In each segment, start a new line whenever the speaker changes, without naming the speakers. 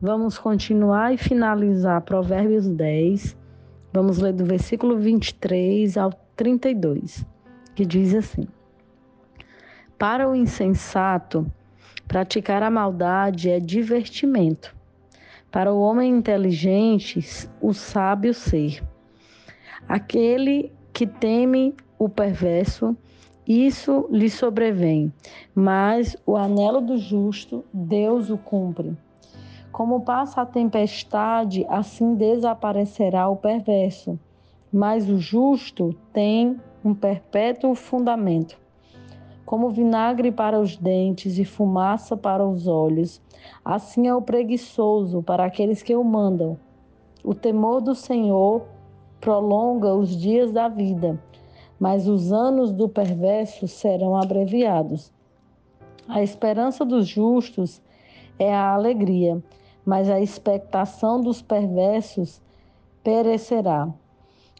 Vamos continuar e finalizar Provérbios 10. Vamos ler do versículo 23 ao 32, que diz assim: Para o insensato, praticar a maldade é divertimento. Para o homem inteligente, o sábio ser. Aquele que teme o perverso, isso lhe sobrevém, mas o anelo do justo, Deus o cumpre. Como passa a tempestade, assim desaparecerá o perverso, mas o justo tem um perpétuo fundamento. Como vinagre para os dentes e fumaça para os olhos, assim é o preguiçoso para aqueles que o mandam. O temor do Senhor prolonga os dias da vida, mas os anos do perverso serão abreviados. A esperança dos justos é a alegria, mas a expectação dos perversos perecerá.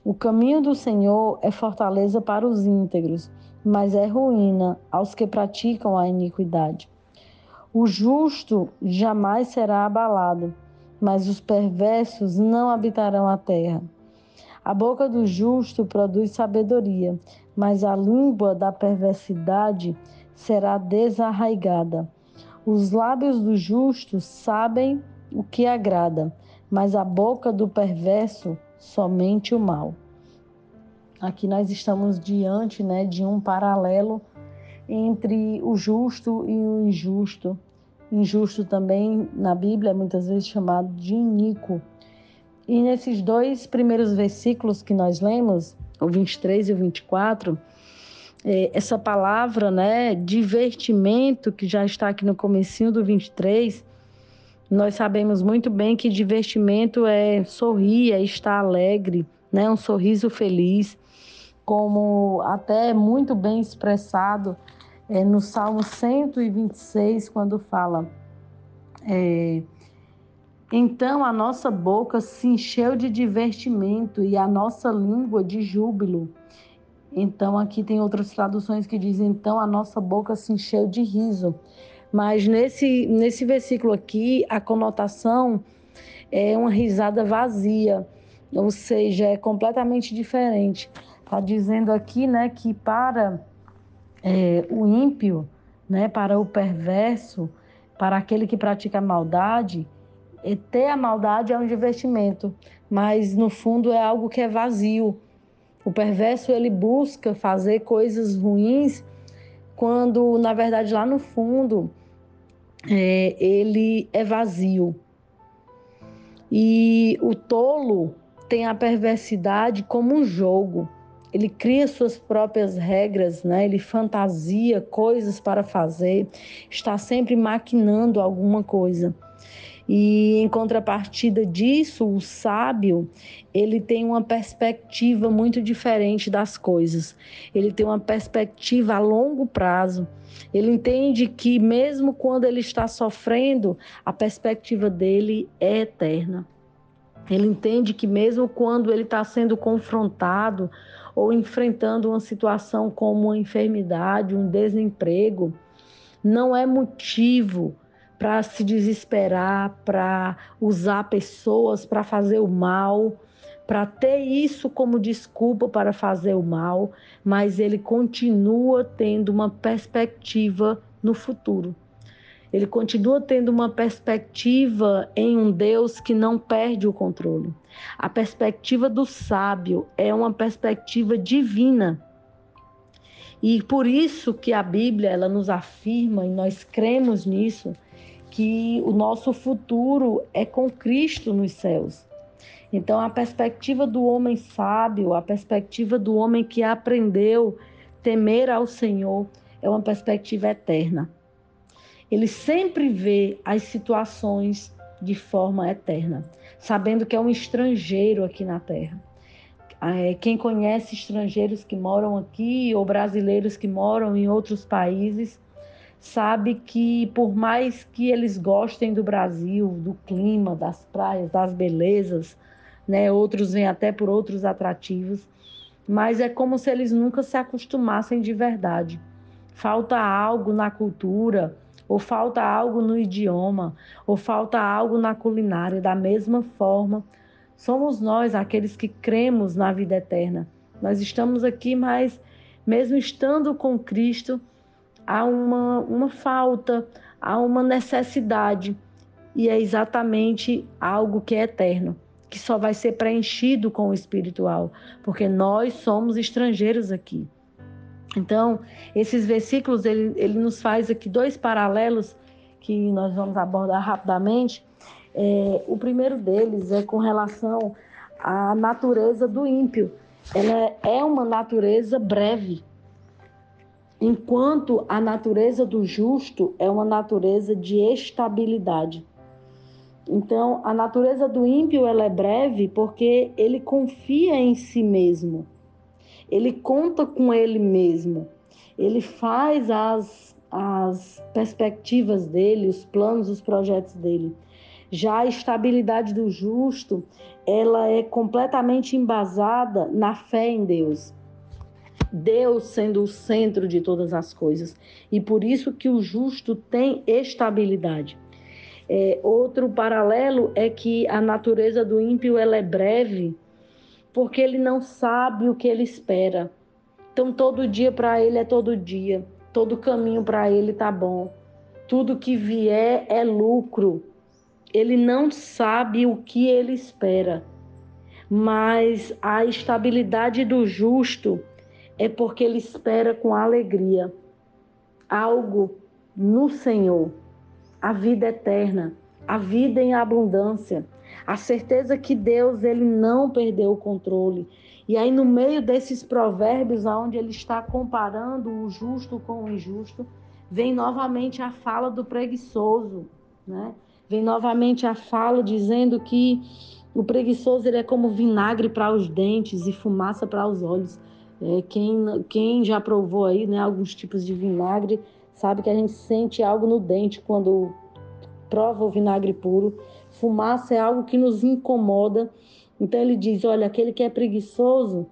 O caminho do Senhor é fortaleza para os íntegros, mas é ruína aos que praticam a iniquidade. O justo jamais será abalado, mas os perversos não habitarão a terra. A boca do justo produz sabedoria, mas a língua da perversidade será desarraigada. Os lábios do justo sabem o que agrada, mas a boca do perverso somente o mal. Aqui nós estamos diante né, de um paralelo entre o justo e o injusto. Injusto também na Bíblia é muitas vezes chamado de iníquo. E nesses dois primeiros versículos que nós lemos, o 23 e o 24, é, essa palavra, né, divertimento, que já está aqui no comecinho do 23, nós sabemos muito bem que divertimento é sorrir, é estar alegre, né? um sorriso feliz, como até muito bem expressado é, no Salmo 126, quando fala. É, então a nossa boca se encheu de divertimento e a nossa língua de júbilo. Então aqui tem outras traduções que dizem: então a nossa boca se encheu de riso. Mas nesse, nesse versículo aqui, a conotação é uma risada vazia, ou seja, é completamente diferente. Está dizendo aqui né, que para é, o ímpio, né, para o perverso, para aquele que pratica maldade, é, ter a maldade é um divertimento, mas no fundo é algo que é vazio. O perverso ele busca fazer coisas ruins quando na verdade lá no fundo é, ele é vazio. E o tolo tem a perversidade como um jogo. Ele cria suas próprias regras, né? ele fantasia coisas para fazer, está sempre maquinando alguma coisa. E em contrapartida disso, o sábio, ele tem uma perspectiva muito diferente das coisas. Ele tem uma perspectiva a longo prazo. Ele entende que mesmo quando ele está sofrendo, a perspectiva dele é eterna. Ele entende que mesmo quando ele está sendo confrontado ou enfrentando uma situação como uma enfermidade, um desemprego, não é motivo para se desesperar, para usar pessoas para fazer o mal, para ter isso como desculpa para fazer o mal, mas ele continua tendo uma perspectiva no futuro. Ele continua tendo uma perspectiva em um Deus que não perde o controle. A perspectiva do sábio é uma perspectiva divina. E por isso que a Bíblia ela nos afirma e nós cremos nisso que o nosso futuro é com Cristo nos céus. Então, a perspectiva do homem sábio, a perspectiva do homem que aprendeu temer ao Senhor, é uma perspectiva eterna. Ele sempre vê as situações de forma eterna, sabendo que é um estrangeiro aqui na terra. É, quem conhece estrangeiros que moram aqui ou brasileiros que moram em outros países, sabe que por mais que eles gostem do Brasil, do clima, das praias, das belezas, né, outros vêm até por outros atrativos, mas é como se eles nunca se acostumassem de verdade. Falta algo na cultura ou falta algo no idioma, ou falta algo na culinária. Da mesma forma, somos nós aqueles que cremos na vida eterna. Nós estamos aqui, mas mesmo estando com Cristo, há uma, uma falta, há uma necessidade, e é exatamente algo que é eterno, que só vai ser preenchido com o espiritual, porque nós somos estrangeiros aqui. Então, esses versículos, ele, ele nos faz aqui dois paralelos que nós vamos abordar rapidamente. É, o primeiro deles é com relação à natureza do ímpio. Ela é uma natureza breve, enquanto a natureza do justo é uma natureza de estabilidade. Então, a natureza do ímpio ela é breve porque ele confia em si mesmo ele conta com ele mesmo, ele faz as, as perspectivas dele, os planos, os projetos dele. Já a estabilidade do justo, ela é completamente embasada na fé em Deus. Deus sendo o centro de todas as coisas. E por isso que o justo tem estabilidade. É, outro paralelo é que a natureza do ímpio ela é breve porque ele não sabe o que ele espera. Então todo dia para ele é todo dia, todo caminho para ele tá bom. Tudo que vier é lucro. Ele não sabe o que ele espera. Mas a estabilidade do justo é porque ele espera com alegria algo no Senhor, a vida eterna, a vida em abundância a certeza que Deus ele não perdeu o controle. E aí no meio desses provérbios aonde ele está comparando o justo com o injusto, vem novamente a fala do preguiçoso, né? Vem novamente a fala dizendo que o preguiçoso ele é como vinagre para os dentes e fumaça para os olhos. É, quem, quem já provou aí né, alguns tipos de vinagre sabe que a gente sente algo no dente quando prova o vinagre puro. Fumaça é algo que nos incomoda. Então ele diz: olha, aquele que é preguiçoso,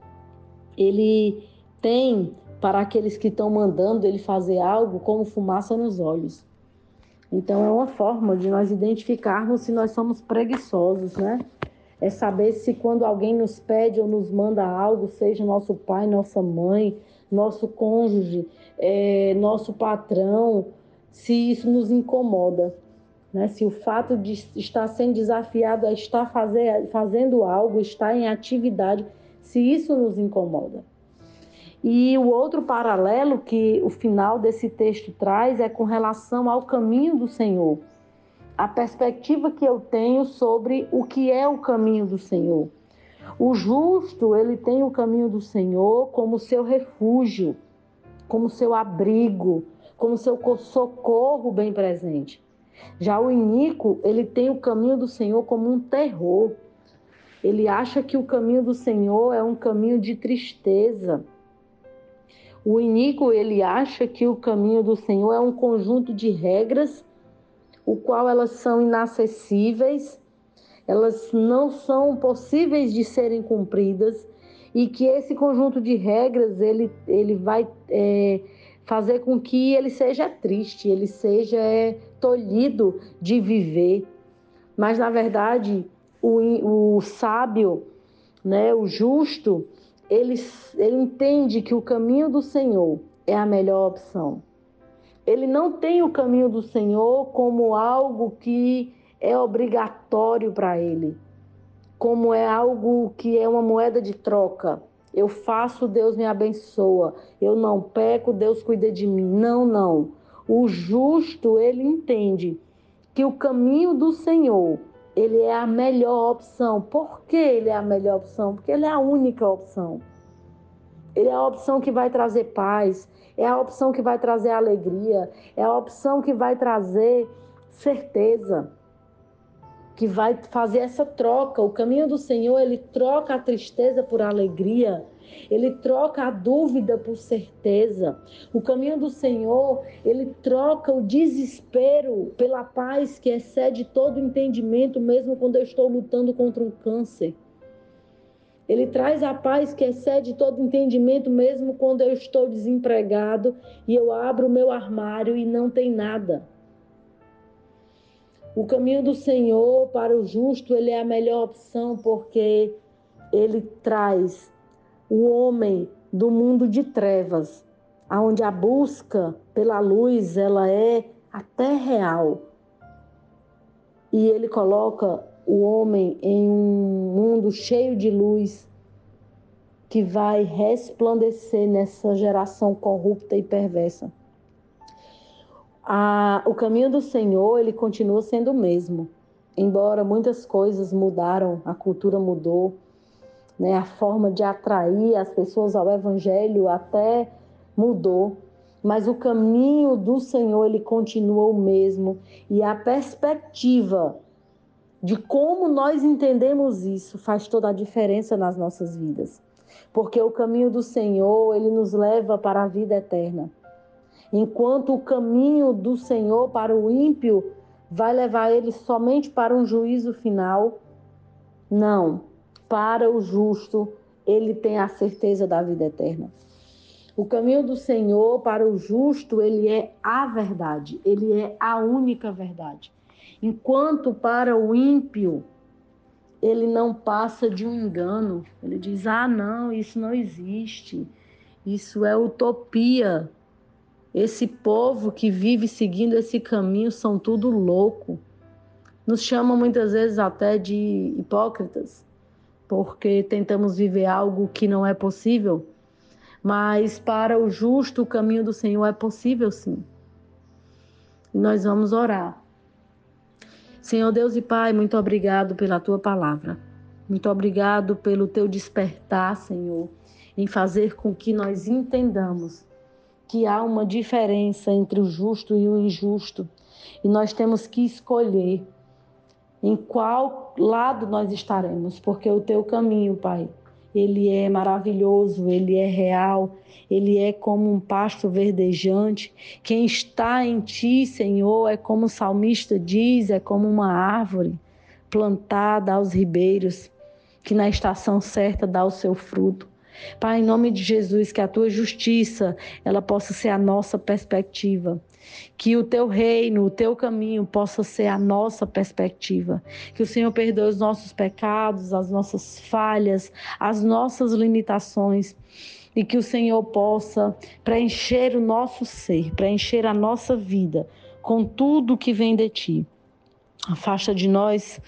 ele tem para aqueles que estão mandando ele fazer algo como fumaça nos olhos. Então é uma forma de nós identificarmos se nós somos preguiçosos, né? É saber se quando alguém nos pede ou nos manda algo, seja nosso pai, nossa mãe, nosso cônjuge, é, nosso patrão, se isso nos incomoda. Né? Se o fato de estar sendo desafiado a estar fazer, fazendo algo, estar em atividade, se isso nos incomoda. E o outro paralelo que o final desse texto traz é com relação ao caminho do Senhor. A perspectiva que eu tenho sobre o que é o caminho do Senhor. O justo, ele tem o caminho do Senhor como seu refúgio, como seu abrigo, como seu socorro bem presente. Já o iníquo, ele tem o caminho do Senhor como um terror. Ele acha que o caminho do Senhor é um caminho de tristeza. O iníquo, ele acha que o caminho do Senhor é um conjunto de regras, o qual elas são inacessíveis, elas não são possíveis de serem cumpridas e que esse conjunto de regras ele, ele vai é, fazer com que ele seja triste, ele seja é, tolhido de viver. Mas, na verdade, o, o sábio, né, o justo, ele, ele entende que o caminho do Senhor é a melhor opção. Ele não tem o caminho do Senhor como algo que é obrigatório para ele, como é algo que é uma moeda de troca. Eu faço, Deus me abençoa. Eu não peco, Deus cuida de mim. Não, não. O justo, ele entende que o caminho do Senhor, ele é a melhor opção. Por que ele é a melhor opção? Porque ele é a única opção. Ele é a opção que vai trazer paz, é a opção que vai trazer alegria, é a opção que vai trazer certeza, que vai fazer essa troca. O caminho do Senhor, ele troca a tristeza por alegria, ele troca a dúvida por certeza. O caminho do Senhor, ele troca o desespero pela paz que excede todo entendimento, mesmo quando eu estou lutando contra um câncer. Ele traz a paz que excede todo entendimento, mesmo quando eu estou desempregado e eu abro o meu armário e não tem nada. O caminho do Senhor para o justo, ele é a melhor opção porque ele traz o homem do mundo de trevas, aonde a busca pela luz, ela é até real. E ele coloca o homem em um mundo cheio de luz que vai resplandecer nessa geração corrupta e perversa. A, o caminho do Senhor, ele continua sendo o mesmo. Embora muitas coisas mudaram, a cultura mudou, né? a forma de atrair as pessoas ao evangelho até mudou, mas o caminho do Senhor ele continua o mesmo e a perspectiva de como nós entendemos isso faz toda a diferença nas nossas vidas. Porque o caminho do Senhor, ele nos leva para a vida eterna. Enquanto o caminho do Senhor para o ímpio vai levar ele somente para um juízo final, não. Para o justo, ele tem a certeza da vida eterna. O caminho do Senhor para o justo, ele é a verdade, ele é a única verdade. Enquanto para o ímpio, ele não passa de um engano. Ele diz: ah, não, isso não existe. Isso é utopia. Esse povo que vive seguindo esse caminho são tudo louco. Nos chamam muitas vezes até de hipócritas, porque tentamos viver algo que não é possível. Mas para o justo, o caminho do Senhor é possível sim. E nós vamos orar Senhor Deus e Pai, muito obrigado pela tua palavra. Muito obrigado pelo teu despertar, Senhor, em fazer com que nós entendamos que há uma diferença entre o justo e o injusto. E nós temos que escolher em qual lado nós estaremos, porque o teu caminho, Pai, ele é maravilhoso, ele é real, ele é como um pasto verdejante. Quem está em ti, Senhor, é como o salmista diz, é como uma árvore plantada aos ribeiros, que na estação certa dá o seu fruto. Pai, em nome de Jesus, que a tua justiça ela possa ser a nossa perspectiva. Que o teu reino, o teu caminho possa ser a nossa perspectiva. Que o Senhor perdoe os nossos pecados, as nossas falhas, as nossas limitações. E que o Senhor possa preencher o nosso ser, preencher a nossa vida com tudo que vem de ti. Afasta de nós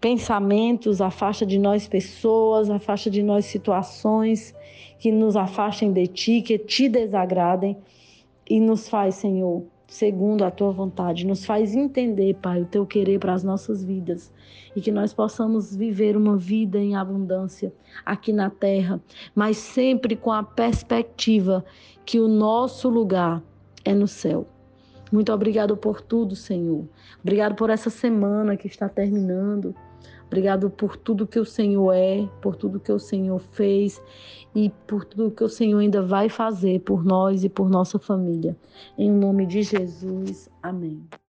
pensamentos, afasta de nós pessoas, afasta de nós situações que nos afastem de ti, que te desagradem e nos faz, Senhor, segundo a tua vontade, nos faz entender, Pai, o teu querer para as nossas vidas e que nós possamos viver uma vida em abundância aqui na terra, mas sempre com a perspectiva que o nosso lugar é no céu. Muito obrigado por tudo, Senhor. Obrigado por essa semana que está terminando. Obrigado por tudo que o Senhor é, por tudo que o Senhor fez e por tudo que o Senhor ainda vai fazer por nós e por nossa família. Em nome de Jesus. Amém.